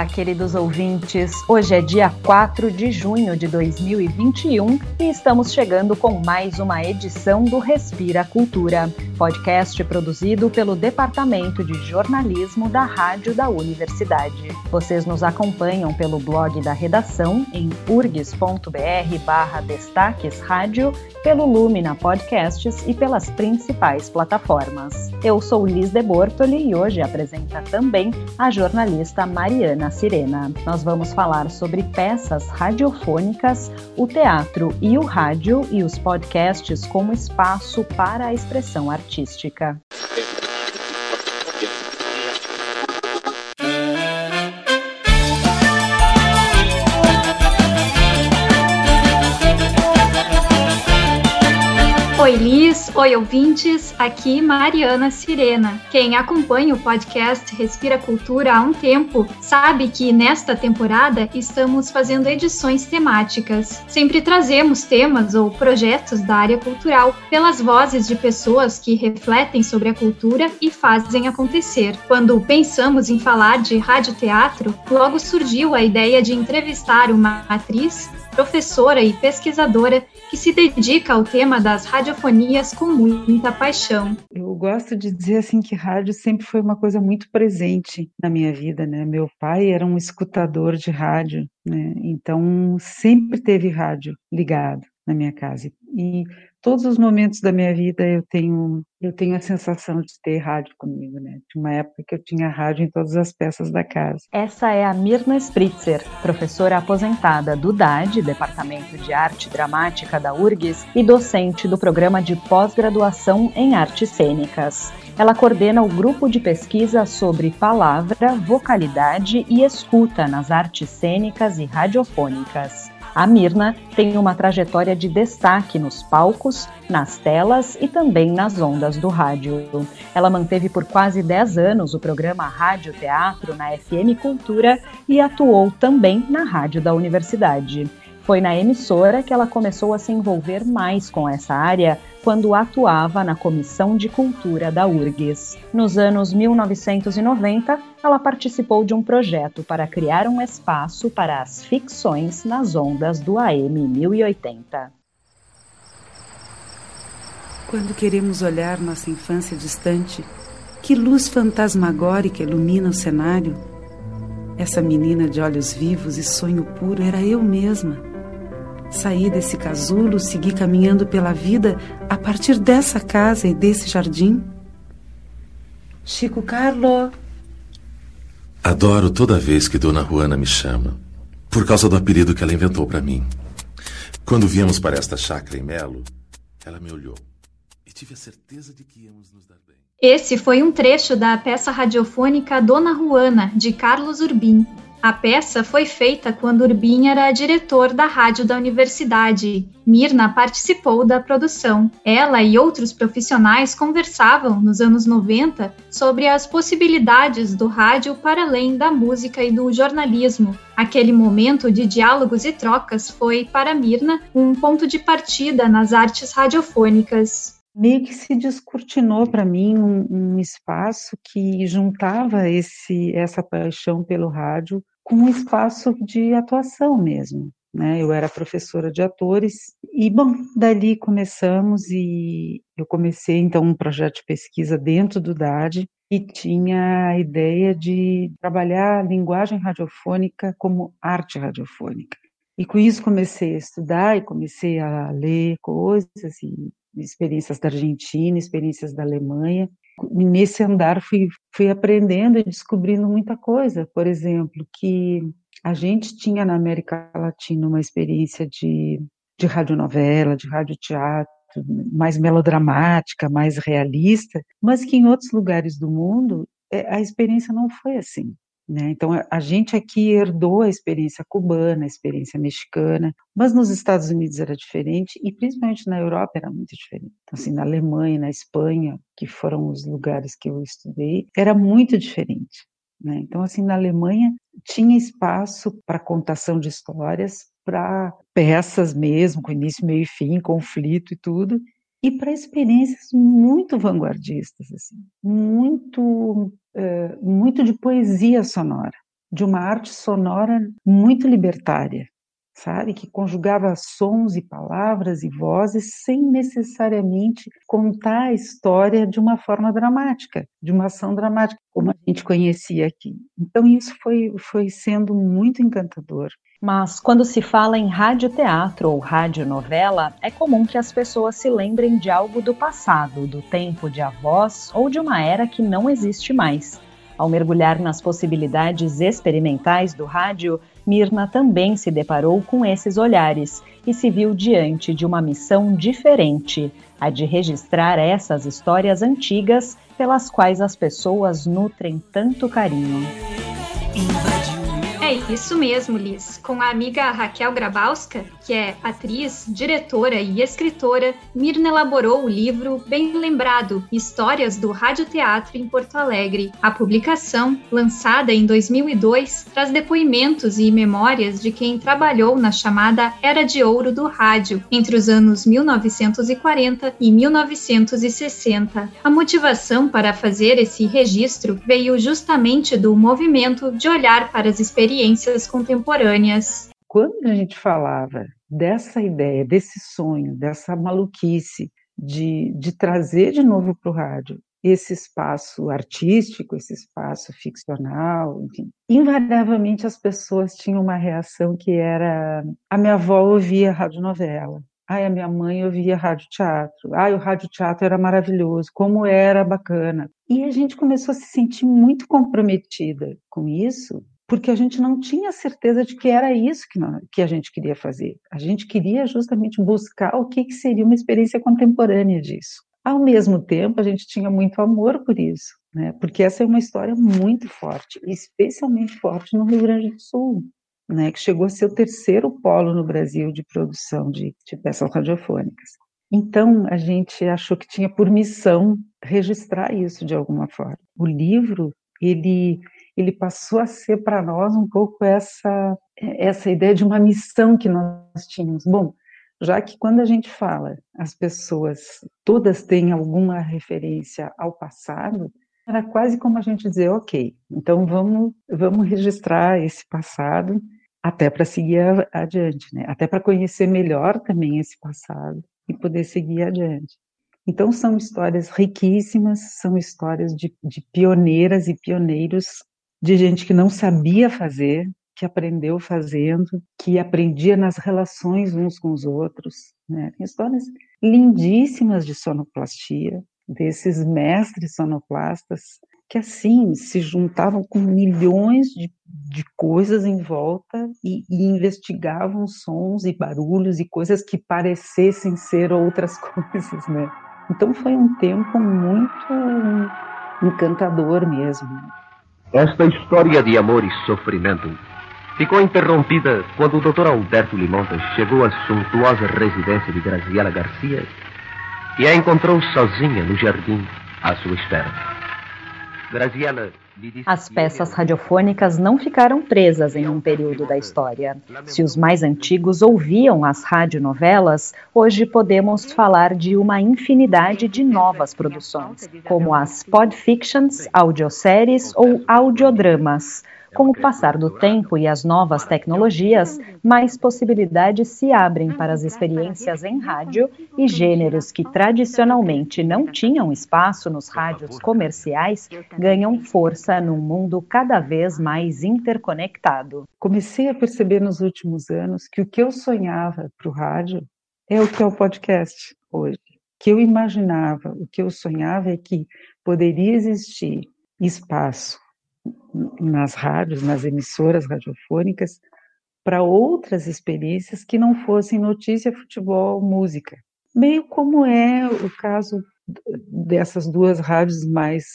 Olá, queridos ouvintes. Hoje é dia 4 de junho de 2021 e estamos chegando com mais uma edição do Respira Cultura, podcast produzido pelo Departamento de Jornalismo da Rádio da Universidade. Vocês nos acompanham pelo blog da redação em urgs.br/destaques rádio, pelo Lumina Podcasts e pelas principais plataformas. Eu sou Liz de Bortoli e hoje apresenta também a jornalista Mariana Sirena. Nós vamos falar sobre peças radiofônicas, o teatro e o rádio e os podcasts como espaço para a expressão artística artística. Oi, Liz. Oi, ouvintes. Aqui Mariana Sirena. Quem acompanha o podcast Respira Cultura há um tempo sabe que nesta temporada estamos fazendo edições temáticas. Sempre trazemos temas ou projetos da área cultural pelas vozes de pessoas que refletem sobre a cultura e fazem acontecer. Quando pensamos em falar de radioteatro, logo surgiu a ideia de entrevistar uma atriz professora e pesquisadora que se dedica ao tema das radiofonias com muita paixão. Eu gosto de dizer assim que rádio sempre foi uma coisa muito presente na minha vida, né? Meu pai era um escutador de rádio, né? Então sempre teve rádio ligado na minha casa. E todos os momentos da minha vida eu tenho eu tenho a sensação de ter rádio comigo, né? De uma época que eu tinha rádio em todas as peças da casa. Essa é a Mirna Spritzer, professora aposentada do DAD, Departamento de Arte Dramática da URGS, e docente do programa de pós-graduação em artes cênicas. Ela coordena o grupo de pesquisa sobre palavra, vocalidade e escuta nas artes cênicas e radiofônicas. A Mirna tem uma trajetória de destaque nos palcos, nas telas e também nas ondas do rádio. Ela manteve por quase 10 anos o programa Rádio Teatro na FM Cultura e atuou também na rádio da universidade. Foi na emissora que ela começou a se envolver mais com essa área quando atuava na Comissão de Cultura da URGS. Nos anos 1990, ela participou de um projeto para criar um espaço para as ficções nas ondas do AM 1080. Quando queremos olhar nossa infância distante, que luz fantasmagórica ilumina o cenário? Essa menina de olhos vivos e sonho puro era eu mesma Saí desse casulo, segui caminhando pela vida a partir dessa casa e desse jardim. Chico Carlo. Adoro toda vez que Dona Juana me chama, por causa do apelido que ela inventou para mim. Quando viemos para esta chácara em Melo, ela me olhou e tive a certeza de que íamos nos dar bem. Esse foi um trecho da peça radiofônica Dona Juana, de Carlos Urbim, a peça foi feita quando Urbim era diretor da rádio da universidade. Mirna participou da produção. Ela e outros profissionais conversavam nos anos 90 sobre as possibilidades do rádio para além da música e do jornalismo. Aquele momento de diálogos e trocas foi, para Mirna, um ponto de partida nas artes radiofônicas meio que se descortinou para mim um, um, espaço que juntava esse essa paixão pelo rádio com um espaço de atuação mesmo. Né? Eu era professora de atores e, bom, dali começamos e eu comecei então um projeto de pesquisa dentro do DAD e tinha a ideia de trabalhar a linguagem radiofônica como arte radiofônica. E com isso comecei a estudar e comecei a ler coisas e experiências da Argentina, experiências da Alemanha, nesse andar fui, fui aprendendo e descobrindo muita coisa. Por exemplo, que a gente tinha na América Latina uma experiência de, de radionovela, de radioteatro, mais melodramática, mais realista, mas que em outros lugares do mundo é, a experiência não foi assim. Né? Então, a gente aqui herdou a experiência cubana, a experiência mexicana, mas nos Estados Unidos era diferente e principalmente na Europa era muito diferente. Então, assim, na Alemanha, na Espanha, que foram os lugares que eu estudei, era muito diferente. Né? Então, assim, na Alemanha tinha espaço para contação de histórias, para peças mesmo, com início, meio e fim, conflito e tudo, e para experiências muito vanguardistas, assim, muito, é, muito de poesia sonora. de uma arte sonora muito libertária, sabe? Que conjugava sons e palavras e vozes sem necessariamente contar a história de uma forma dramática, de uma ação dramática, como a gente conhecia aqui. Então, isso foi, foi sendo muito encantador. Mas quando se fala em radioteatro ou radionovela, é comum que as pessoas se lembrem de algo do passado, do tempo de avós ou de uma era que não existe mais. Ao mergulhar nas possibilidades experimentais do rádio, Mirna também se deparou com esses olhares e se viu diante de uma missão diferente, a de registrar essas histórias antigas pelas quais as pessoas nutrem tanto carinho. É isso mesmo, Liz. Com a amiga Raquel Grabowska, que é atriz, diretora e escritora, Mirna elaborou o livro Bem Lembrado: Histórias do Radioteatro em Porto Alegre. A publicação, lançada em 2002, traz depoimentos e memórias de quem trabalhou na chamada Era de Ouro do Rádio, entre os anos 1940 e 1960. A motivação para fazer esse registro veio justamente do movimento de olhar para as experiências contemporâneas. Quando a gente falava dessa ideia, desse sonho, dessa maluquice de, de trazer de novo para o rádio esse espaço artístico, esse espaço ficcional, enfim, invariavelmente as pessoas tinham uma reação que era: a minha avó ouvia radionovela, Ai, a minha mãe ouvia rádio teatro. Ai, o rádio teatro era maravilhoso, como era bacana. E a gente começou a se sentir muito comprometida com isso, porque a gente não tinha certeza de que era isso que, nós, que a gente queria fazer. A gente queria justamente buscar o que, que seria uma experiência contemporânea disso. Ao mesmo tempo, a gente tinha muito amor por isso, né? porque essa é uma história muito forte, especialmente forte no Rio Grande do Sul, né? que chegou a ser o terceiro polo no Brasil de produção de, de peças radiofônicas. Então, a gente achou que tinha por missão registrar isso de alguma forma. O livro, ele ele passou a ser para nós um pouco essa essa ideia de uma missão que nós tínhamos. Bom, já que quando a gente fala, as pessoas todas têm alguma referência ao passado, era quase como a gente dizer, ok, então vamos vamos registrar esse passado até para seguir adiante, né? Até para conhecer melhor também esse passado e poder seguir adiante. Então são histórias riquíssimas, são histórias de, de pioneiras e pioneiros de gente que não sabia fazer, que aprendeu fazendo, que aprendia nas relações uns com os outros. Né? Histórias lindíssimas de sonoplastia, desses mestres sonoplastas, que assim se juntavam com milhões de, de coisas em volta e, e, investigavam sons e barulhos e coisas que parecessem ser outras coisas, né? Então foi um tempo muito encantador mesmo. Esta história de amor e sofrimento ficou interrompida quando o Dr. Alberto Limontas chegou à suntuosa residência de Graziela Garcia e a encontrou sozinha no jardim à sua espera. As peças radiofônicas não ficaram presas em um período da história. Se os mais antigos ouviam as radionovelas, hoje podemos falar de uma infinidade de novas produções, como as podfictions, audioséries ou audiodramas. Com o passar do tempo e as novas tecnologias, mais possibilidades se abrem para as experiências em rádio e gêneros que tradicionalmente não tinham espaço nos rádios comerciais ganham força num mundo cada vez mais interconectado. Comecei a perceber nos últimos anos que o que eu sonhava para o rádio é o que é o podcast hoje. O que eu imaginava, o que eu sonhava é que poderia existir espaço nas rádios, nas emissoras radiofônicas, para outras experiências que não fossem notícia, futebol, música. Meio como é o caso dessas duas rádios mais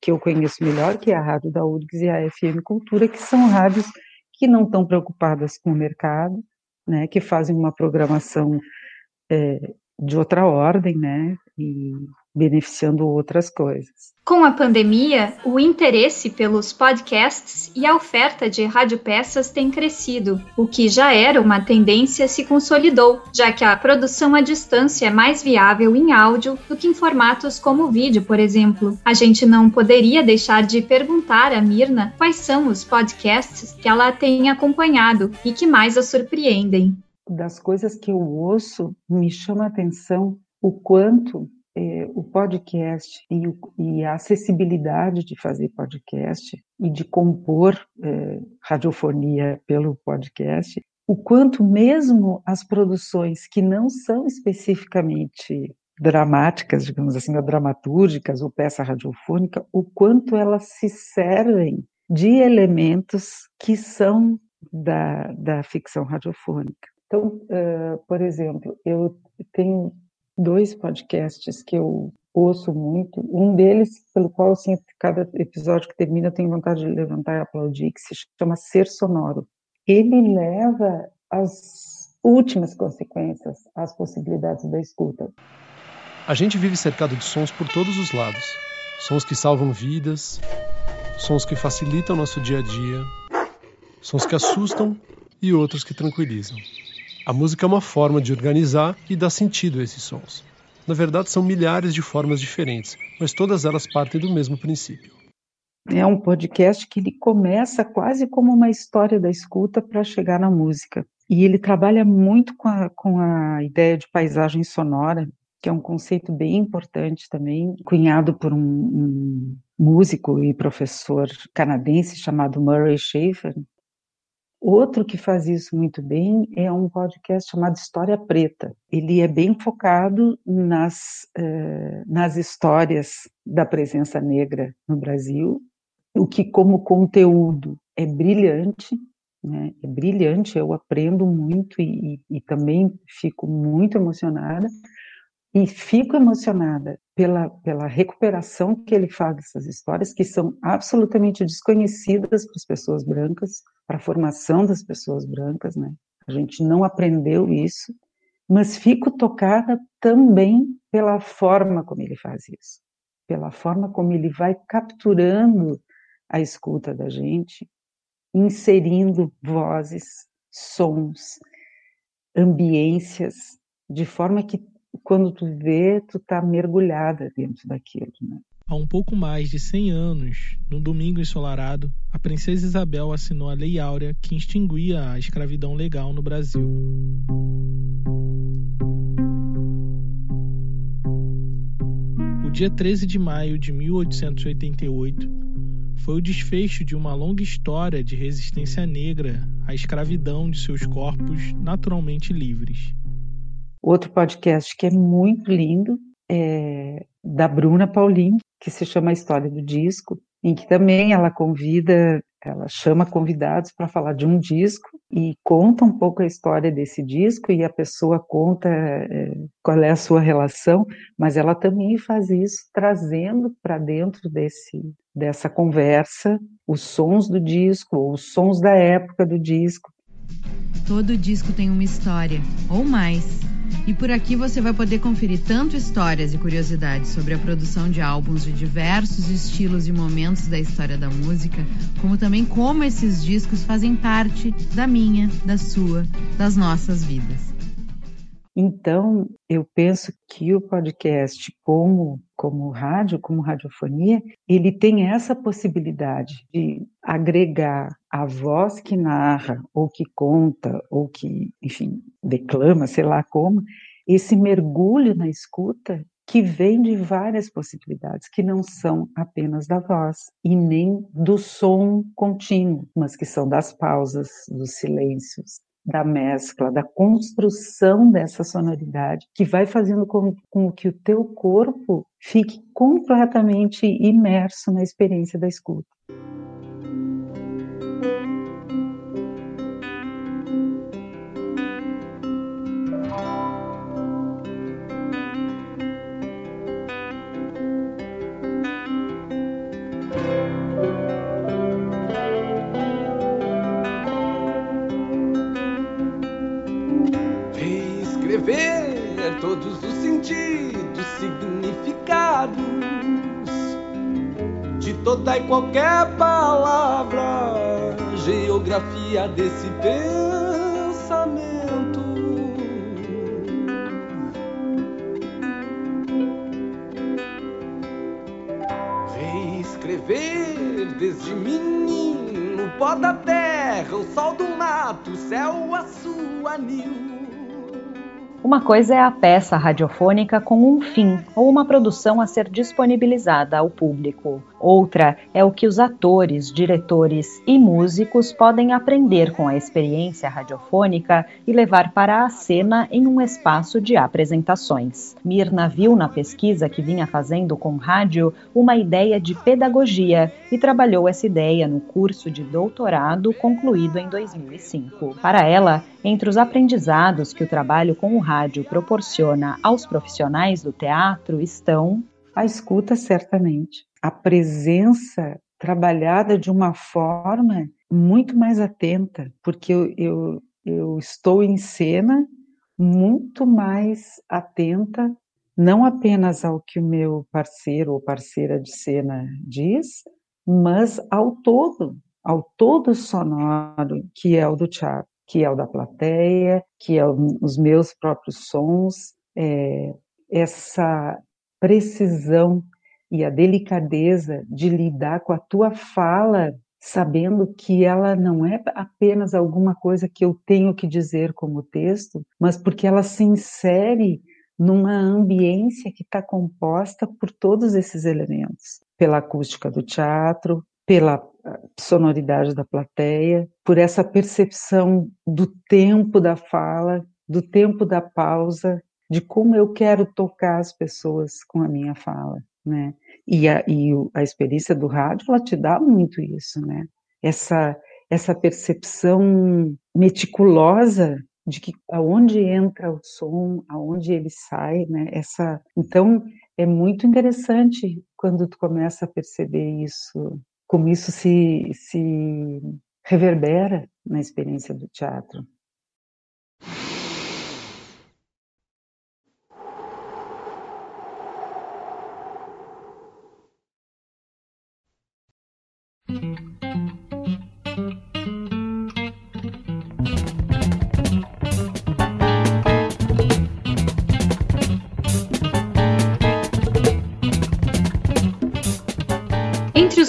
que eu conheço melhor, que é a rádio da URGS e a FM Cultura, que são rádios que não estão preocupadas com o mercado, né, que fazem uma programação é, de outra ordem, né, e beneficiando outras coisas. Com a pandemia, o interesse pelos podcasts e a oferta de radiopeças tem crescido, o que já era uma tendência se consolidou, já que a produção à distância é mais viável em áudio do que em formatos como vídeo, por exemplo. A gente não poderia deixar de perguntar a Mirna quais são os podcasts que ela tem acompanhado e que mais a surpreendem. Das coisas que eu ouço, me chama a atenção o quanto é, o podcast e, o, e, a acessibilidade de fazer podcast e de compor é, radiofonia pelo podcast, o quanto mesmo as produções que não são especificamente dramáticas, digamos assim, ou dramatúrgicas ou peça radiofônica, o quanto elas se servem de elementos que são da, da ficção radiofônica. Então, uh, por exemplo, eu tenho dois podcasts que eu ouço muito. Um deles, pelo qual, assim, cada episódio que termina, eu tenho vontade de levantar e aplaudir, que se chama Ser Sonoro. Ele leva as últimas consequências às possibilidades da escuta. A gente vive cercado de sons por todos os lados. Sons que salvam vidas, sons que facilitam nosso dia a dia, sons que assustam e outros que tranquilizam. A música é uma forma de organizar e dar sentido a esses sons. Na verdade, são milhares de formas diferentes, mas todas elas partem do mesmo princípio. É um podcast que ele começa quase como uma história da escuta para chegar na música. E ele trabalha muito com a, com a ideia de paisagem sonora, que é um conceito bem importante também, cunhado por um, um músico e professor canadense chamado Murray Schafer, Outro que faz isso muito bem é um podcast chamado História Preta. Ele é bem focado nas, eh, nas histórias da presença negra no Brasil, o que, como conteúdo, é brilhante, né? é brilhante, eu aprendo muito e, e, e também fico muito emocionada. E fico emocionada pela, pela recuperação que ele faz dessas histórias, que são absolutamente desconhecidas para as pessoas brancas, para a formação das pessoas brancas, né? A gente não aprendeu isso, mas fico tocada também pela forma como ele faz isso, pela forma como ele vai capturando a escuta da gente, inserindo vozes, sons, ambiências, de forma que quando tu vê, tu tá mergulhada dentro daquilo, né? Há um pouco mais de 100 anos, num domingo ensolarado, a princesa Isabel assinou a Lei Áurea que extinguia a escravidão legal no Brasil. O dia 13 de maio de 1888 foi o desfecho de uma longa história de resistência negra à escravidão de seus corpos naturalmente livres. Outro podcast que é muito lindo é da Bruna Paulin, que se chama A História do Disco, em que também ela convida, ela chama convidados para falar de um disco e conta um pouco a história desse disco e a pessoa conta é, qual é a sua relação, mas ela também faz isso trazendo para dentro desse dessa conversa os sons do disco, os sons da época do disco. Todo disco tem uma história, ou mais e por aqui você vai poder conferir tanto histórias e curiosidades sobre a produção de álbuns de diversos estilos e momentos da história da música, como também como esses discos fazem parte da minha, da sua, das nossas vidas. Então, eu penso que o podcast, como, como rádio, como radiofonia, ele tem essa possibilidade de agregar a voz que narra, ou que conta, ou que, enfim, declama, sei lá como, esse mergulho na escuta que vem de várias possibilidades, que não são apenas da voz e nem do som contínuo, mas que são das pausas, dos silêncios, da mescla, da construção dessa sonoridade, que vai fazendo com, com que o teu corpo fique completamente imerso na experiência da escuta. Toda e qualquer palavra, geografia desse pensamento. Reescrever desde menino, pó da terra, o sol do mato, o céu, a sua nil. Uma coisa é a peça radiofônica com um fim ou uma produção a ser disponibilizada ao público. Outra é o que os atores, diretores e músicos podem aprender com a experiência radiofônica e levar para a cena em um espaço de apresentações. Mirna viu na pesquisa que vinha fazendo com rádio uma ideia de pedagogia e trabalhou essa ideia no curso de doutorado concluído em 2005. Para ela, entre os aprendizados que o trabalho com o rádio proporciona aos profissionais do teatro estão a escuta, certamente a presença trabalhada de uma forma muito mais atenta, porque eu, eu, eu estou em cena muito mais atenta, não apenas ao que o meu parceiro ou parceira de cena diz, mas ao todo, ao todo sonoro que é o do teatro, que é o da plateia, que é os meus próprios sons, é, essa precisão e a delicadeza de lidar com a tua fala, sabendo que ela não é apenas alguma coisa que eu tenho que dizer como texto, mas porque ela se insere numa ambiência que está composta por todos esses elementos, pela acústica do teatro, pela ah, sonoridade da plateia, por essa percepção do tempo da fala, do tempo da pausa, de como eu quero tocar as pessoas com a minha fala, né? E a, e a experiência do rádio, ela te dá muito isso, né? Essa, essa percepção meticulosa de que aonde entra o som, aonde ele sai, né? Essa, então é muito interessante quando tu começa a perceber isso, como isso se, se reverbera na experiência do teatro.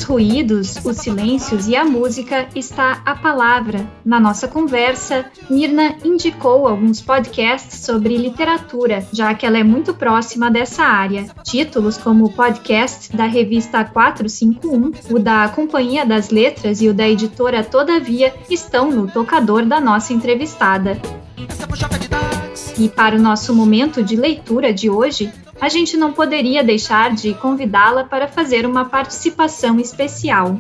Ruídos, os silêncios e a música está a palavra. Na nossa conversa, Mirna indicou alguns podcasts sobre literatura, já que ela é muito próxima dessa área. Títulos como o podcast da revista 451, o da Companhia das Letras e o da editora Todavia estão no tocador da nossa entrevistada. E para o nosso momento de leitura de hoje, a gente não poderia deixar de convidá-la para fazer uma participação especial.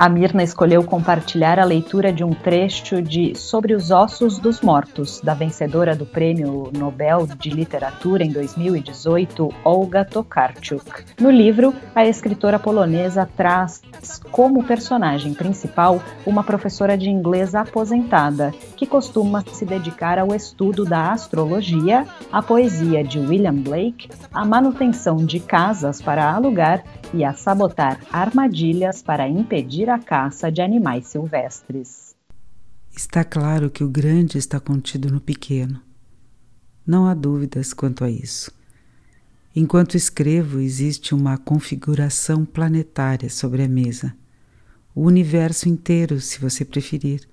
A Mirna escolheu compartilhar a leitura de um trecho de Sobre os Ossos dos Mortos, da vencedora do Prêmio Nobel de Literatura em 2018, Olga Tokarczuk. No livro, a escritora polonesa traz como personagem principal uma professora de inglês aposentada, que costuma se dedicar ao estudo da astrologia, à poesia de William Blake, à manutenção de casas para alugar e a sabotar armadilhas para impedir a caça de animais silvestres. Está claro que o grande está contido no pequeno. Não há dúvidas quanto a isso. Enquanto escrevo, existe uma configuração planetária sobre a mesa. O universo inteiro, se você preferir.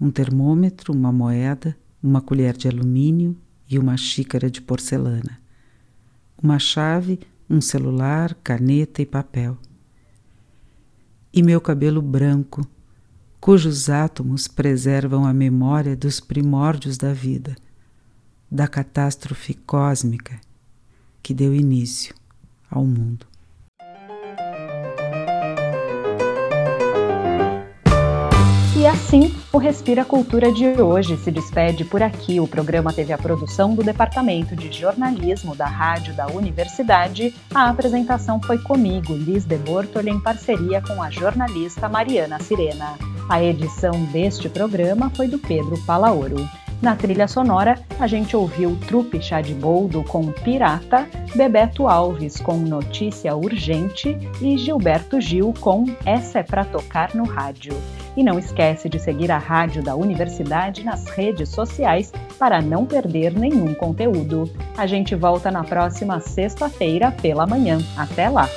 Um termômetro, uma moeda, uma colher de alumínio e uma xícara de porcelana. Uma chave um celular, caneta e papel. E meu cabelo branco, cujos átomos preservam a memória dos primórdios da vida, da catástrofe cósmica que deu início ao mundo. Assim, o Respira Cultura de hoje se despede por aqui. O programa teve a produção do Departamento de Jornalismo da Rádio da Universidade. A apresentação foi comigo, Liz de Bortoli, em parceria com a jornalista Mariana Sirena. A edição deste programa foi do Pedro Palaoro. Na trilha sonora, a gente ouviu Trupe Chá de Boldo com Pirata, Bebeto Alves com Notícia Urgente e Gilberto Gil com Essa é pra tocar no rádio. E não esquece de seguir a rádio da universidade nas redes sociais para não perder nenhum conteúdo. A gente volta na próxima sexta-feira pela manhã. Até lá!